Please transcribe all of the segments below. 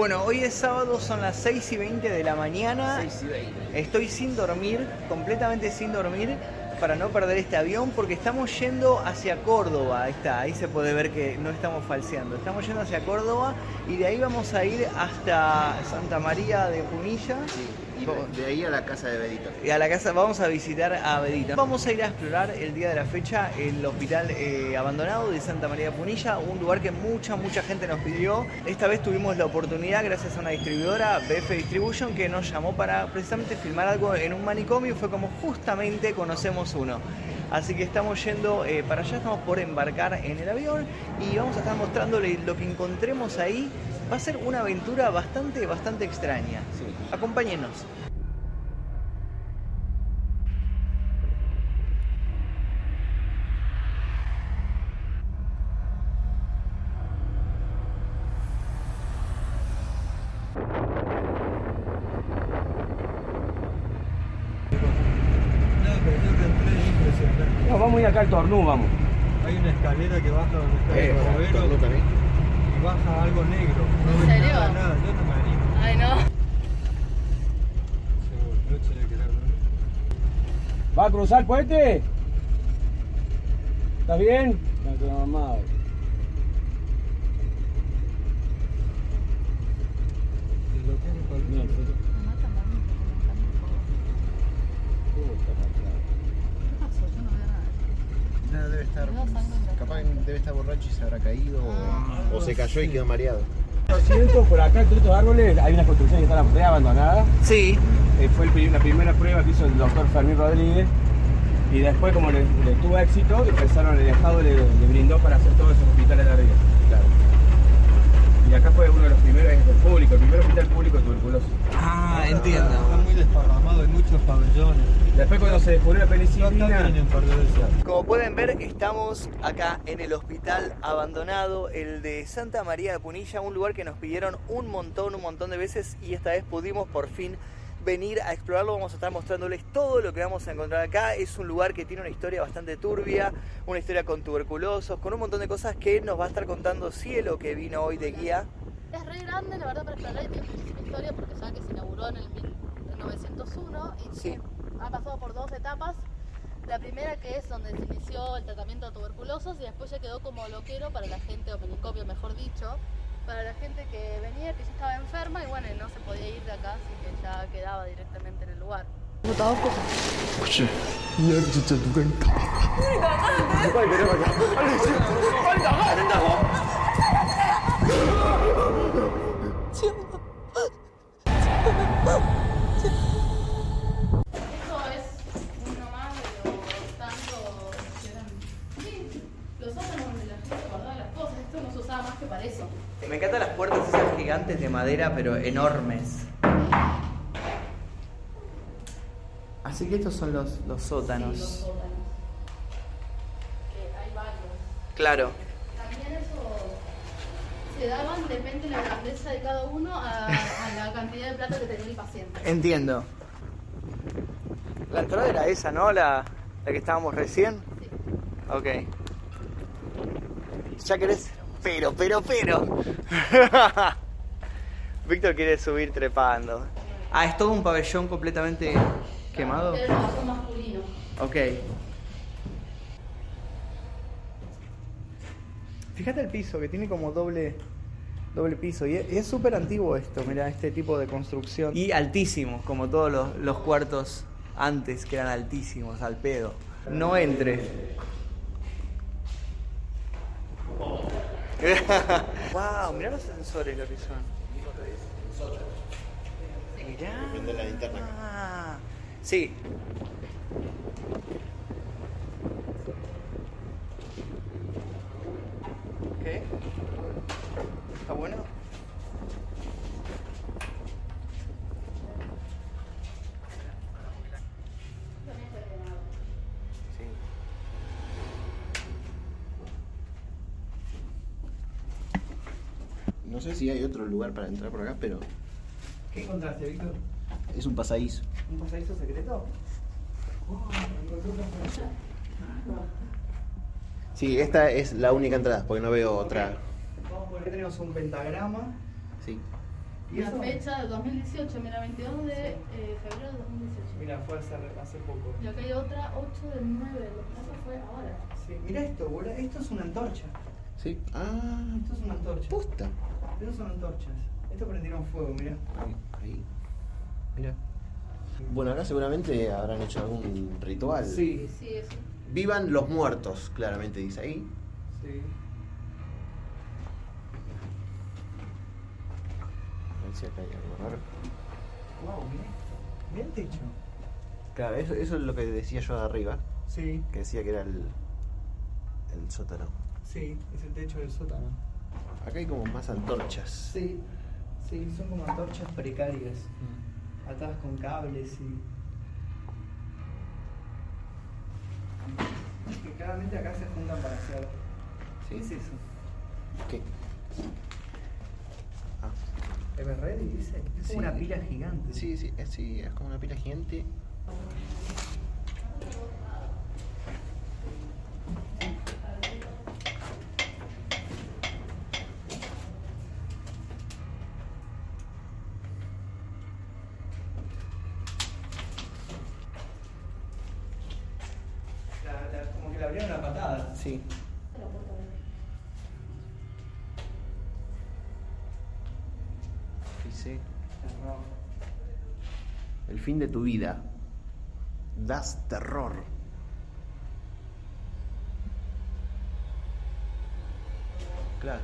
Bueno, hoy es sábado, son las 6 y 20 de la mañana. 6 y 20. Estoy sin dormir, completamente sin dormir, para no perder este avión, porque estamos yendo hacia Córdoba. Ahí está, ahí se puede ver que no estamos falseando. Estamos yendo hacia Córdoba y de ahí vamos a ir hasta Santa María de Punilla. Sí, de, ahí a la casa de Bedito. Y a la casa vamos a visitar a Bedita. Vamos a ir a explorar el día de la fecha el hospital eh, abandonado de Santa María Punilla, un lugar que mucha, mucha gente nos pidió. Esta vez tuvimos la oportunidad, gracias a una distribuidora, BF Distribution, que nos llamó para precisamente filmar algo en un manicomio fue como justamente conocemos uno. Así que estamos yendo eh, para allá, estamos por embarcar en el avión y vamos a estar mostrándoles lo que encontremos ahí. Va a ser una aventura bastante, bastante extraña. Sí. Acompáñenos. No, pero yo entré impresionante. No, vamos a ir acá al Tornú, vamos. Hay una escalera que baja donde está Eh, el también. Y baja algo negro. No ¿En serio? nada, nada, yo no me animo. Ay, no. ¿Va a cruzar el puente? ¿Estás bien? No, tu mamá. Y lo que es el Mira, barbero. puta, No, debe estar. Capaz debe estar borracho y se habrá caído o, o se cayó y quedó mareado. Lo siento, por acá entre estos árboles hay una construcción que está re abandonada. Sí, Eh, fue el la primera prueba que hizo el doctor Fermín Rodríguez. Y después, como le, le tuvo éxito, empezaron, el Estado le, le brindó para hacer todos esos hospitales de arriba. Claro. Y acá fue uno de los primeros, es el público, el primer hospital público de tuberculosis. Ah, entiendo. Desparramado, hay muchos pabellones. Después, cuando se descubrió la penicilina. Como pueden ver, estamos acá en el hospital abandonado, el de Santa María de Punilla, un lugar que nos pidieron un montón, un montón de veces y esta vez pudimos por fin venir a explorarlo. Vamos a estar mostrándoles todo lo que vamos a encontrar acá. Es un lugar que tiene una historia bastante turbia, una historia con tuberculosos, con un montón de cosas que nos va a estar contando Cielo, que vino hoy de guía. Es re grande, la verdad, para explorar y tiene muchísima historia porque saben que se inauguró en el 1901 y Sí. ha pasado por dos etapas. La primera que es donde se inició el tratamiento de tuberculosos y después ya quedó como loquero para la gente, o penicopio mejor dicho, para la gente que venía, que ya estaba enferma y bueno, y no se podía ir de acá, así que ya quedaba directamente en el lugar. Gigantes de madera, pero enormes. Así que estos son los, los sótanos. Sí, los sótanos. Que hay varios. Claro. También eso se daban, depende de la grandeza de cada uno, a, a la cantidad de plata que tenía el paciente. Entiendo. La entrada era esa, ¿no? La, la que estábamos recién. Sí. Ok. Ya querés. Pero, pero, pero. Víctor quiere subir trepando. Ah, es todo un pabellón completamente quemado. Pero no, son masculinos. Ok. Fíjate el piso, que tiene como doble, doble piso. Y es y es súper antiguo esto, mira, este tipo de construcción. Y altísimo, como todos los, los cuartos antes, que eran altísimos, al pedo. No entres. wow, mirá los sensores lo que son. Mirá. Depende de la linterna. Ah, sí. ¿Qué? ¿Está bueno? Sí. No sé si hay otro lugar para entrar por acá, pero ¿Qué encontraste, Víctor? es un pasadizo. ¿Un pasadizo secreto? Sí, esta es la única entrada, porque no veo otra. Vamos por acá tenemos un pentagrama. Sí. ¿Y La eso? fecha de 2018, mira, 22 de eh, febrero de 2018. Mira, fue hace, hace poco. Y acá hay otra, 8 del 9, lo que pasa fue ahora. Sí, mira esto, boludo. Esto es una antorcha. Sí. Ah, Esto es una antorcha. posta. Estas son antorchas. Esto prendieron fuego, mira. Ahí, ahí. Mira. Bueno, acá seguramente habrán hecho algún ritual. Sí. Sí, eso. Vivan los muertos, claramente dice ahí. Sí. A ver si acá hay algo raro. Wow, mira esto. Mira el techo. Claro, eso, eso es lo que decía yo de arriba, Sí, que decía que era el, el sótano. sí, es el techo del sótano. Acá hay como más antorchas. Sí, sí, son como antorchas precarias, atadas con cables y. Que claramente acá se juntan para hacer. ¿Sí? ¿Qué es eso? ¿Qué? Ah, ¿Ever Ready dice? Es Sí. como una pila gigante. sí, sí, es, sí, es como una pila gigante. La- la- como que la abrieron a patada. Sí. Dice, Terror. el fin de tu vida. Das terror. Claro.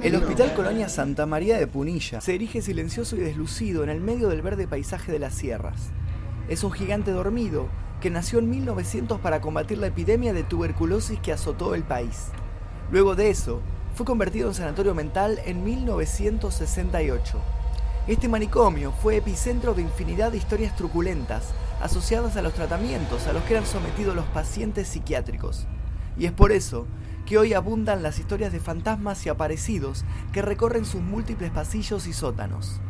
El Hospital Colonia Santa María de Punilla se erige silencioso y deslucido en el medio del verde paisaje de las sierras. Es un gigante dormido que nació en 1900 para combatir la epidemia de tuberculosis que azotó el país. Luego de eso, fue convertido en sanatorio mental en 1968. Este manicomio fue epicentro de infinidad de historias truculentas asociadas a los tratamientos a los que eran sometidos los pacientes psiquiátricos. Y es por eso que hoy abundan las historias de fantasmas y aparecidos que recorren sus múltiples pasillos y sótanos.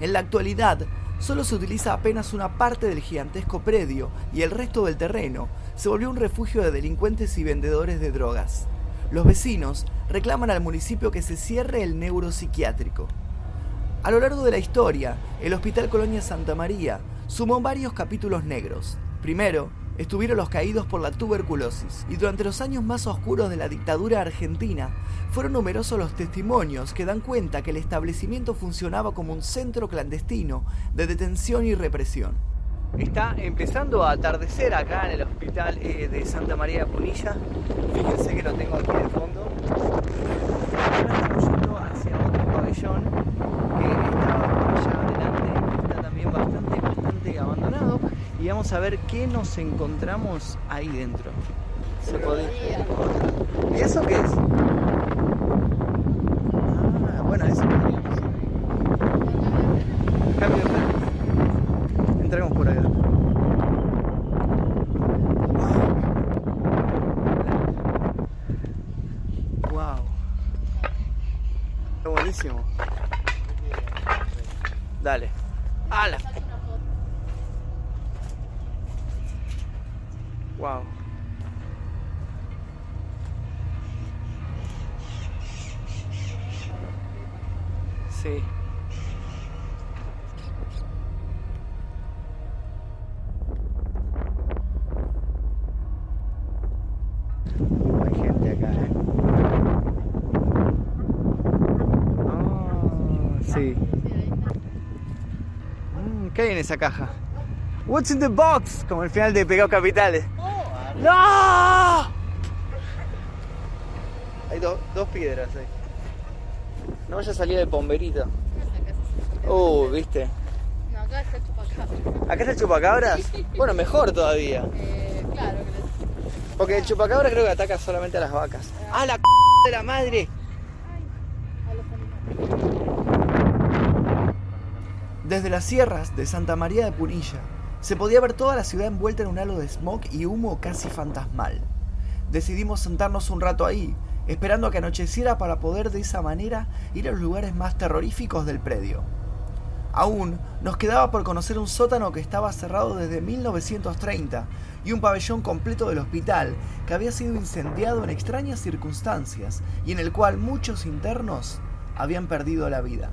En la actualidad, solo se utiliza apenas una parte del gigantesco predio y el resto del terreno se volvió un refugio de delincuentes y vendedores de drogas. Los vecinos reclaman al municipio que se cierre el neuropsiquiátrico. A lo largo de la historia, el Hospital Colonia Santa María sumó varios capítulos negros. Primero, estuvieron los caídos por la tuberculosis, y durante los años más oscuros de la dictadura argentina, fueron numerosos los testimonios que dan cuenta que el establecimiento funcionaba como un centro clandestino de detención y represión. Está empezando a atardecer acá en el hospital eh, de Santa María de Punilla. Fíjense que lo tengo de fondo. Ahora estamos yendo hacia otro pabellón que estaba por allá adelante. que Está también bastante, bastante abandonado. Ver qué nos encontramos ahí dentro. Se podría- ¿Y eso qué es? Ah, bueno, eso podríamos ir. Cambio de planes. Entremos por acá. Wow. Está buenísimo. Dale. ¡Hala! Wow. Sí. Hay gente acá, ¿eh? Ah, sí. Mm, ¿Qué hay en esa caja? What's in the box? Como el final de Pecado Capitales. ¡No! Hay do- dos piedras ahí. No vaya a salir. Acá se- Uh, ¿viste? No, acá está el chupacabra. ¿Acá está el chupacabras? Bueno, mejor todavía. Eh, claro, que les- Porque el chupacabra creo que ataca solamente a las vacas. ¡Ah, la c de la madre! a los animales. Desde las sierras de Santa María de Punilla se podía ver toda la ciudad envuelta en un halo de smog y humo casi fantasmal. Decidimos sentarnos un rato ahí, esperando a que anocheciera para poder de esa manera ir a los lugares más terroríficos del predio. Aún nos quedaba por conocer un sótano que estaba cerrado desde 1930 y un pabellón completo del hospital que había sido incendiado en extrañas circunstancias y en el cual muchos internos habían perdido la vida.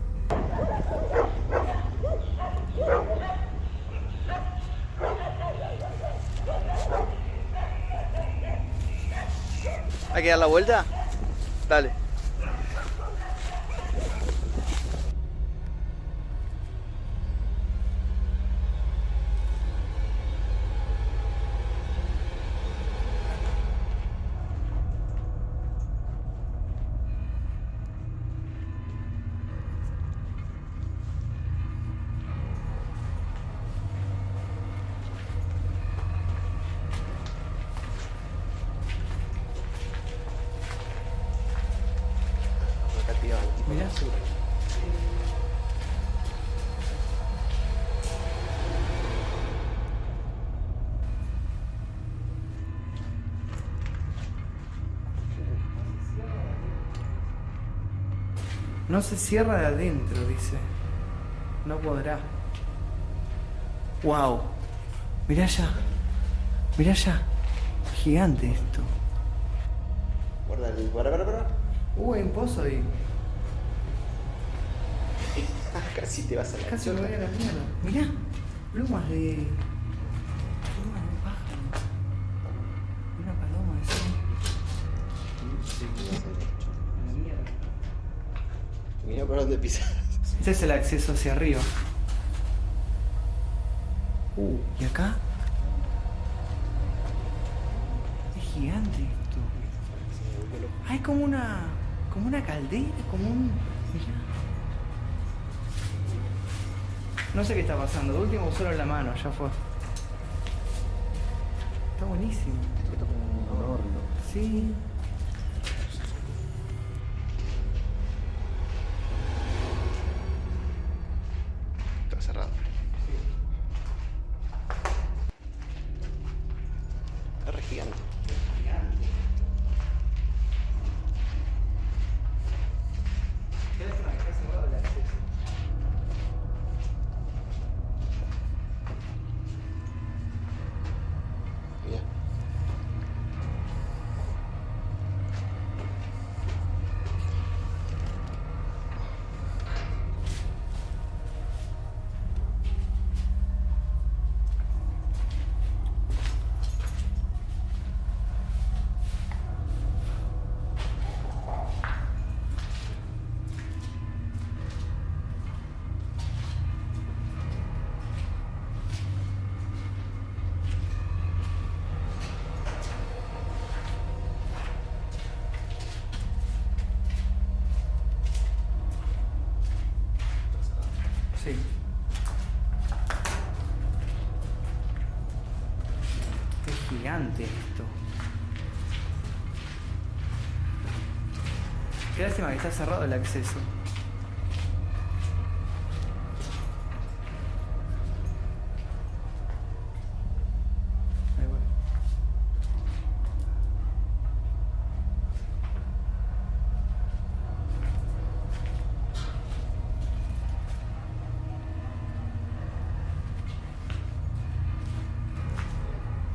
¿Hay que dar la vuelta? Dale. No se cierra de adentro, dice. No podrá. Wow. Mirá ya. Mirá ya. Gigante esto. Guarda el. Guarda, guarda, guarda. Uh, hay un pozo ahí. Casi te vas a la Casi me voy a la mierda. Mirá, plumas de. Dónde pisas. Este es el acceso hacia arriba. Uh, ¿y acá? Es gigante esto. Hay como una. como una caldera, como un. Mirá. No sé qué está pasando. De último solo en la mano, ya fue. Está buenísimo. Esto como un horno. Sí. Gigante esto. Qué lástima que está cerrado el acceso.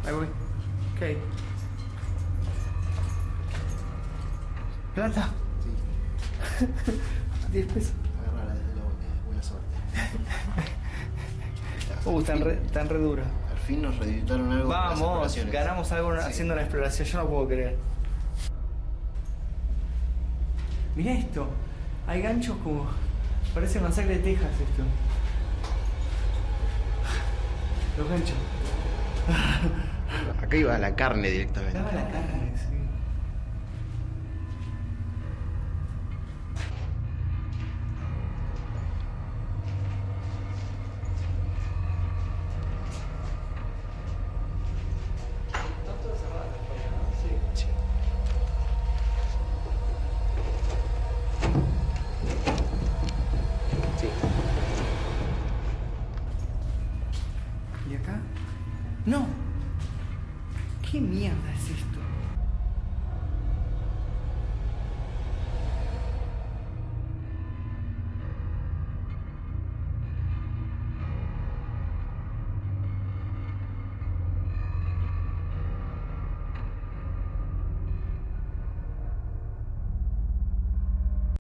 Ahí voy. Ok. Plata. 10 pesos. Agarrala desde de buena suerte. Uh, están re, duras. Al fin nos reeditaron algo. las Vamos, ganamos algo Sí. haciendo la exploración, yo no puedo creer. Mira esto, hay ganchos como. Parece masacre de Texas esto. Los ganchos. Acá iba la carne directamente. Iba a la carne, sí. No, alquimia narcisista.